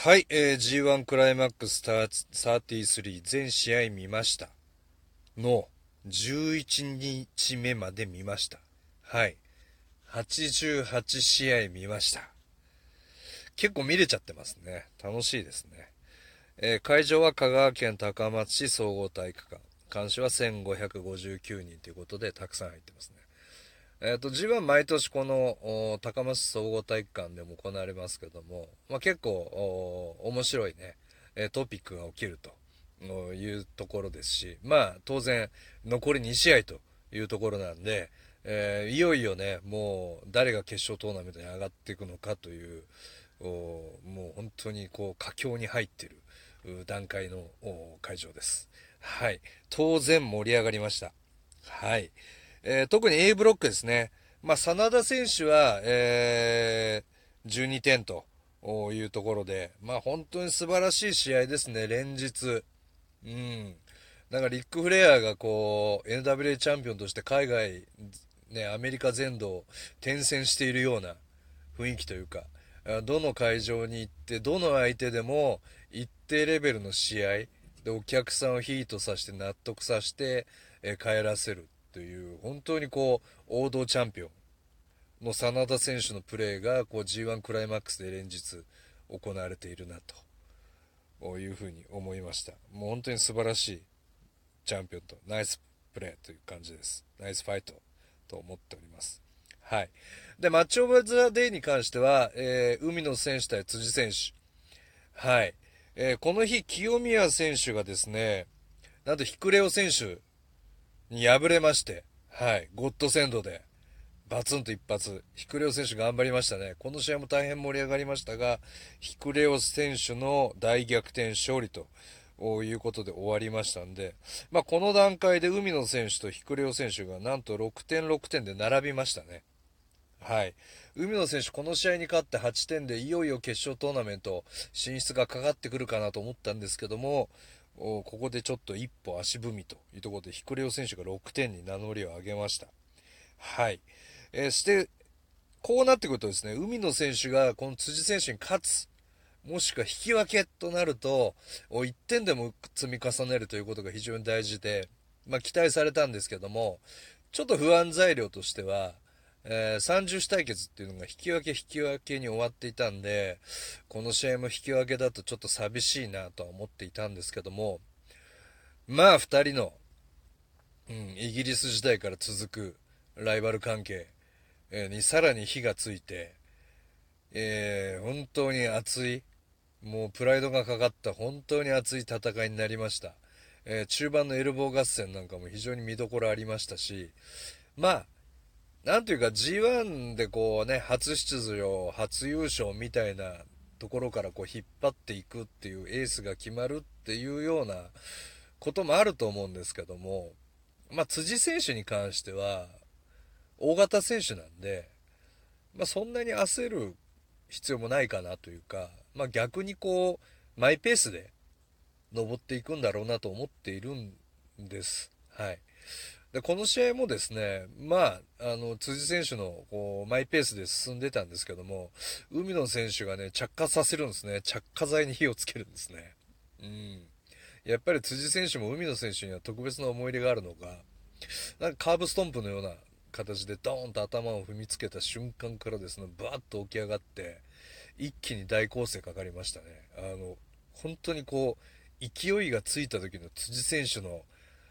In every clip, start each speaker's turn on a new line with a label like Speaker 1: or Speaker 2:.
Speaker 1: はい、えー、G1 クライマックス33全試合見ましたの11日目まで見ました。はい。88試合見ました。結構見れちゃってますね。楽しいですね。えー、会場は香川県高松市総合体育館。監視は1559人ということでたくさん入ってますね。えっ、ー、と、自分は毎年この高松総合体育館でも行われますけども、まあ、結構面白いね、トピックが起きるというところですし、まあ当然残り2試合というところなんで、えー、いよいよね、もう誰が決勝トーナメントに上がっていくのかという、もう本当にこう佳境に入っている段階の会場です。はい。当然盛り上がりました。はい。えー、特に A ブロックですね。まあ、真田選手は、えー、12点というところで、まあ、本当に素晴らしい試合ですね、連日。うん。なんかリック・フレアがこう、NWA チャンピオンとして海外、ね、アメリカ全土を転戦しているような雰囲気というか、どの会場に行って、どの相手でも一定レベルの試合でお客さんをヒートさせて納得させて、え帰らせるという本当にこう王道チャンピオンの真田選手のプレーがこう G1 クライマックスで連日行われているなというふうに思いました。もう本当に素晴らしいチャンピオンとナイスプレーという感じです。ナイスファイトと思っております。はい。でマッチオブザデイに関しては、えー、海野選手対辻選手。はい、えー、この日清宮選手がですねなんとヒクレオ選手に敗れまして、はい、ゴッドセンドで、バツンと一発、ヒクレオ選手頑張りましたね。この試合も大変盛り上がりましたが、ヒクレオ選手の大逆転勝利ということで終わりましたんで、まあ、この段階で海野選手とヒクレオ選手がなんと6点6点で並びましたね。はい。海野選手、この試合に勝って8点でいよいよ決勝トーナメント進出がかかってくるかなと思ったんですけども、ここでちょっと一歩足踏みというところで、ヒクレオ選手が6点に名乗りを上げました。はい。えー、して、こうなってくるとですね、海野選手がこの辻選手に勝つ、もしくは引き分けとなると、1点でも積み重ねるということが非常に大事で、まあ、期待されたんですけども、ちょっと不安材料としては、えー、30対決っていうのが引き分け引き分けに終わっていたんで、この試合も引き分けだとちょっと寂しいなとは思っていたんですけども、まあ2人の、うん、イギリス時代から続くライバル関係にさらに火がついて、えー、本当に熱い、もうプライドがかかった本当に熱い戦いになりました。えー、中盤のエルボー合戦なんかも非常に見どころありましたし、まあ、なんというか G1 でこうね、初出場、初優勝みたいなところからこう引っ張っていくっていうエースが決まるっていうようなこともあると思うんですけども、まあ、辻選手に関しては、大型選手なんで、まあ、そんなに焦る必要もないかなというか、まあ、逆にこう、マイペースで登っていくんだろうなと思っているんです。はい。で、この試合もですね、まあ、あの、辻選手の、こう、マイペースで進んでたんですけども、海野選手がね、着火させるんですね。着火剤に火をつけるんですね。うん。やっぱり辻選手も海野選手には特別な思い入れがあるのか、なんかカーブストンプのような形でドーンと頭を踏みつけた瞬間からですね、バーッと起き上がって、一気に大攻勢かかりましたね。あの、本当にこう、勢いがついた時の辻選手の、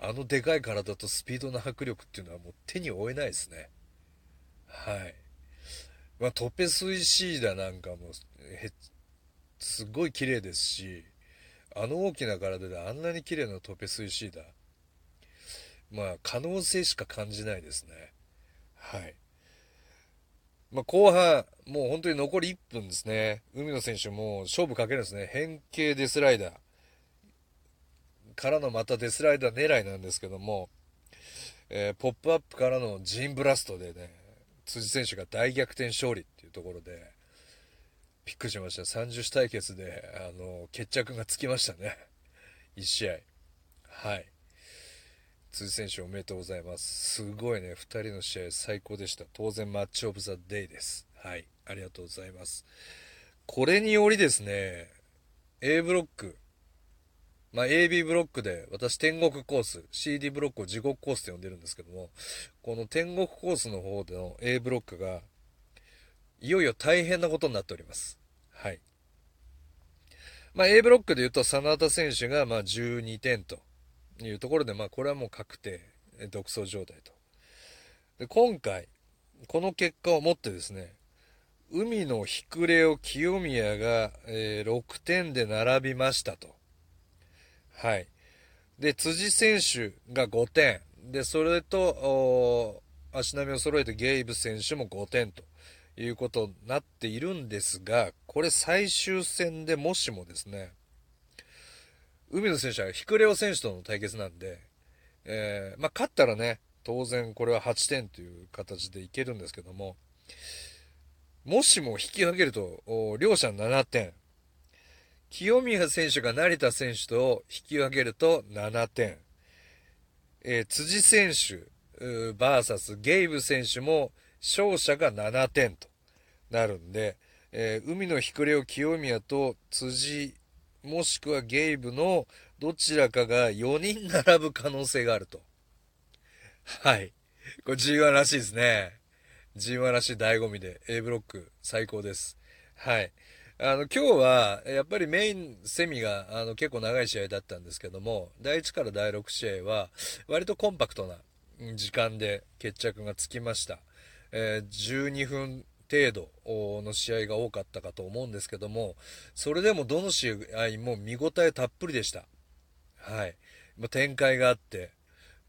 Speaker 1: あのでかい体とスピードの迫力っていうのはもう手に負えないですね。はい。まあ、トペスイシーダなんかもへ、すごい綺麗ですし、あの大きな体であんなに綺麗なトペスイシーダ。まあ、可能性しか感じないですね。はい。まあ、後半、もう本当に残り1分ですね。海野選手も勝負かけるんですね。変形デスライダー。からのまたデスライダー狙いなんですけども、えー、ポップアップからのジーンブラストでね、辻選手が大逆転勝利っていうところで、びっくりしました。30種対決で、あの、決着がつきましたね。1試合。はい。辻選手おめでとうございます。すごいね、2人の試合最高でした。当然マッチオブザデイです。はい。ありがとうございます。これによりですね、A ブロック、まあ、AB ブロックで、私天国コース、CD ブロックを地獄コースと呼んでるんですけども、この天国コースの方での A ブロックが、いよいよ大変なことになっております。はい。まあ、A ブロックで言うと、真田選手がまあ12点というところで、まあ、これはもう確定、独走状態と。で、今回、この結果をもってですね、海の日暮れを清宮が、えー、6点で並びましたと。はい。で、辻選手が5点。で、それと、足並みを揃えてゲイブ選手も5点ということになっているんですが、これ最終戦でもしもですね、海野選手はヒクレオ選手との対決なんで、えー、まあ、勝ったらね、当然これは8点という形でいけるんですけども、もしも引き分けると、両者7点。清宮選手が成田選手と引き分けると7点。えー、辻選手、バーサスゲイブ選手も勝者が7点となるんで、えー、海の日暮れを清宮と辻、もしくはゲイブのどちらかが4人並ぶ可能性があると。はい。これ G1 らしいですね。G1 らしい醍醐味で A ブロック最高です。はい。あの、今日は、やっぱりメインセミが、あの、結構長い試合だったんですけども、第1から第6試合は、割とコンパクトな時間で決着がつきました。えー、12分程度の試合が多かったかと思うんですけども、それでもどの試合も見応えたっぷりでした。はい。展開があって、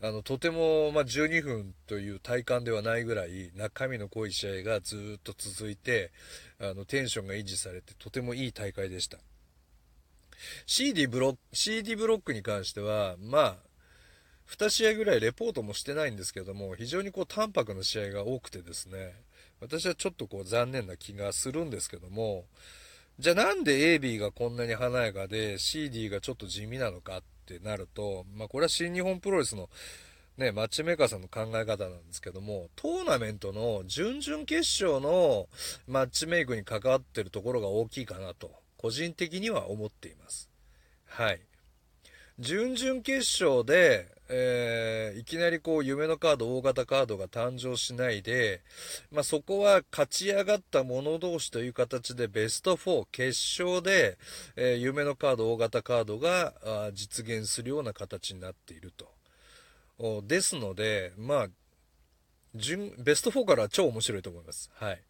Speaker 1: あの、とても、まあ、12分という体感ではないぐらい、中身の濃い試合がずっと続いて、あの、テンションが維持されて、とてもいい大会でした。CD ブロック、CD ブロックに関しては、まあ、2試合ぐらいレポートもしてないんですけども、非常にこう淡白な試合が多くてですね、私はちょっとこう残念な気がするんですけども、じゃあなんで AB がこんなに華やかで CD がちょっと地味なのかっってなると、まあこれは新日本プロレスのね、マッチメーカーさんの考え方なんですけども、トーナメントの準々決勝のマッチメイクに関わってるところが大きいかなと、個人的には思っています。はい。準々決勝で、えー、いきなりこう夢のカード、大型カードが誕生しないで、まあ、そこは勝ち上がった者同士という形でベスト4、決勝で、えー、夢のカード、大型カードが実現するような形になっていると。ですので、まあ、準、ベスト4からは超面白いと思います。はい。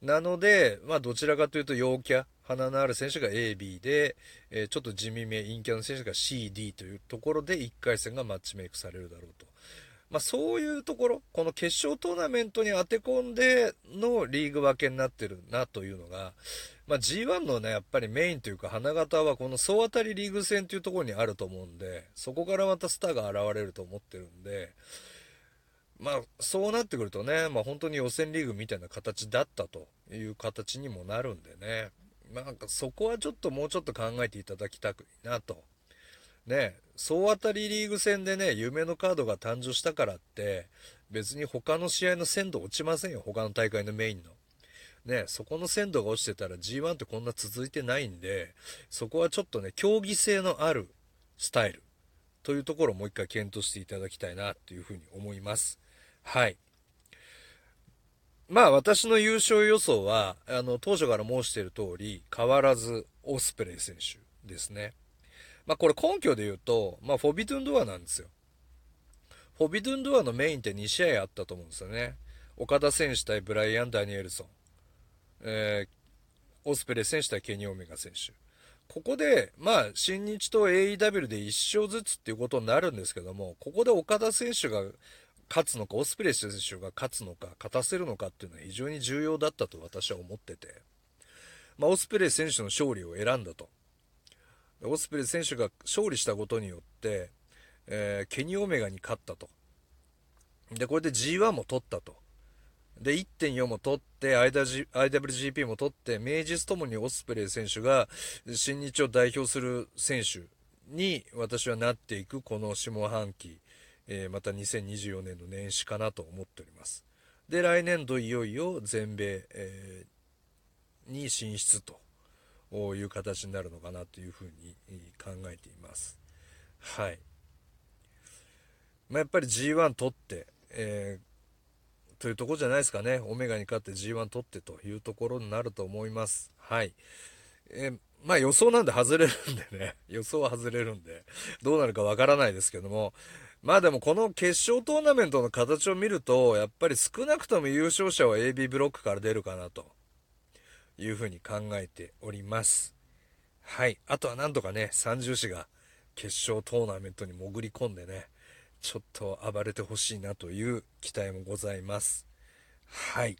Speaker 1: なので、まあ、どちらかというと、陽キャ、鼻のある選手が A、B で、えー、ちょっと地味め、陰キャの選手が C、D というところで1回戦がマッチメイクされるだろうと。まあ、そういうところ、この決勝トーナメントに当て込んでのリーグ分けになってるなというのが、まあ、G1 のね、やっぱりメインというか花形はこの総当たりリーグ戦というところにあると思うんで、そこからまたスターが現れると思ってるんで、まあ、そうなってくるとね、まあ、本当に予選リーグみたいな形だったという形にもなるんでね、なんかそこはちょっともうちょっと考えていただきたくなと。ね、総当たりリーグ戦でね、夢のカードが誕生したからって、別に他の試合の鮮度落ちませんよ、他の大会のメインの。ね、そこの鮮度が落ちてたら G1 ってこんな続いてないんで、そこはちょっとね、競技性のあるスタイルというところをもう一回検討していただきたいなというふうに思います。はい。まあ私の優勝予想は、あの、当初から申している通り、変わらずオスプレイ選手ですね。まあこれ根拠で言うと、まあフォビドゥンドアなんですよ。フォビドゥンドアのメインって2試合あったと思うんですよね。岡田選手対ブライアン・ダニエルソン。えー、オスプレイ選手対ケニー・オメガ選手。ここで、まあ、新日と AEW で1勝ずつっていうことになるんですけども、ここで岡田選手が勝つのか、オスプレイ選手が勝つのか、勝たせるのかっていうのは非常に重要だったと私は思ってて、まあ、オスプレイ選手の勝利を選んだと。オスプレイ選手が勝利したことによって、えー、ケニー・オメガに勝ったと。で、これで G1 も取ったと。で、1.4も取って、IWGP も取って、名実ともにオスプレイ選手が新日を代表する選手に私はなっていくこの下半期えー、また2024年の年始かなと思っております。で、来年度いよいよ全米、えー、に進出という形になるのかなというふうに考えています。はい。まあ、やっぱり G1 取って、えー、というとこじゃないですかね。オメガに勝って G1 取ってというところになると思います。はい。えーまあ予想なんで外れるんでね、予想は外れるんで、どうなるかわからないですけども、まあでもこの決勝トーナメントの形を見ると、やっぱり少なくとも優勝者は AB ブロックから出るかなというふうに考えております。はい。あとはなんとかね、三重士が決勝トーナメントに潜り込んでね、ちょっと暴れてほしいなという期待もございます。はい。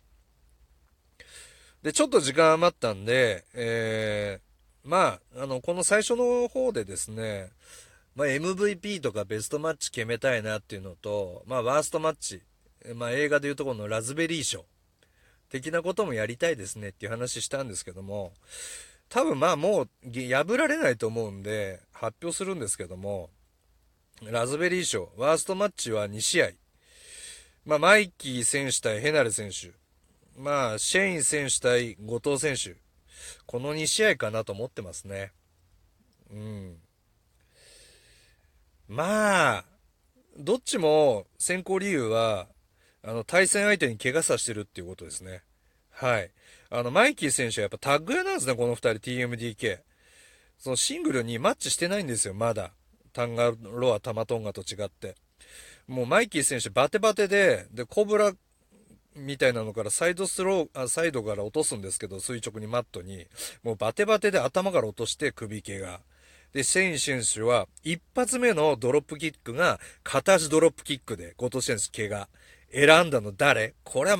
Speaker 1: で、ちょっと時間余ったんで、えー、まあ、あの、この最初の方でですね、まあ、MVP とかベストマッチ決めたいなっていうのと、まあ、ワーストマッチ、まあ、映画でいうとこのラズベリー賞的なこともやりたいですねっていう話したんですけども、多分まあもう破られないと思うんで発表するんですけども、ラズベリー賞、ワーストマッチは2試合。まあ、マイキー選手対ヘナレ選手。まあ、シェイン選手対後藤選手。この2試合かなと思ってますね。うん。まあ、どっちも選考理由は、あの、対戦相手に怪我させてるっていうことですね。はい。あの、マイキー選手はやっぱタッグ屋なんですね、この2人 TMDK。そのシングルにマッチしてないんですよ、まだ。タンガロア、タマトンガと違って。もうマイキー選手バテバテで、で、コブラみたいなのからサイドスロー、あサイドから落とすんですけど、垂直にマットに。もうバテバテで頭から落として首毛が。で、シェイン選手は、一発目のドロップキックが、片足ドロップキックで、後藤選手怪我。選んだの誰？これは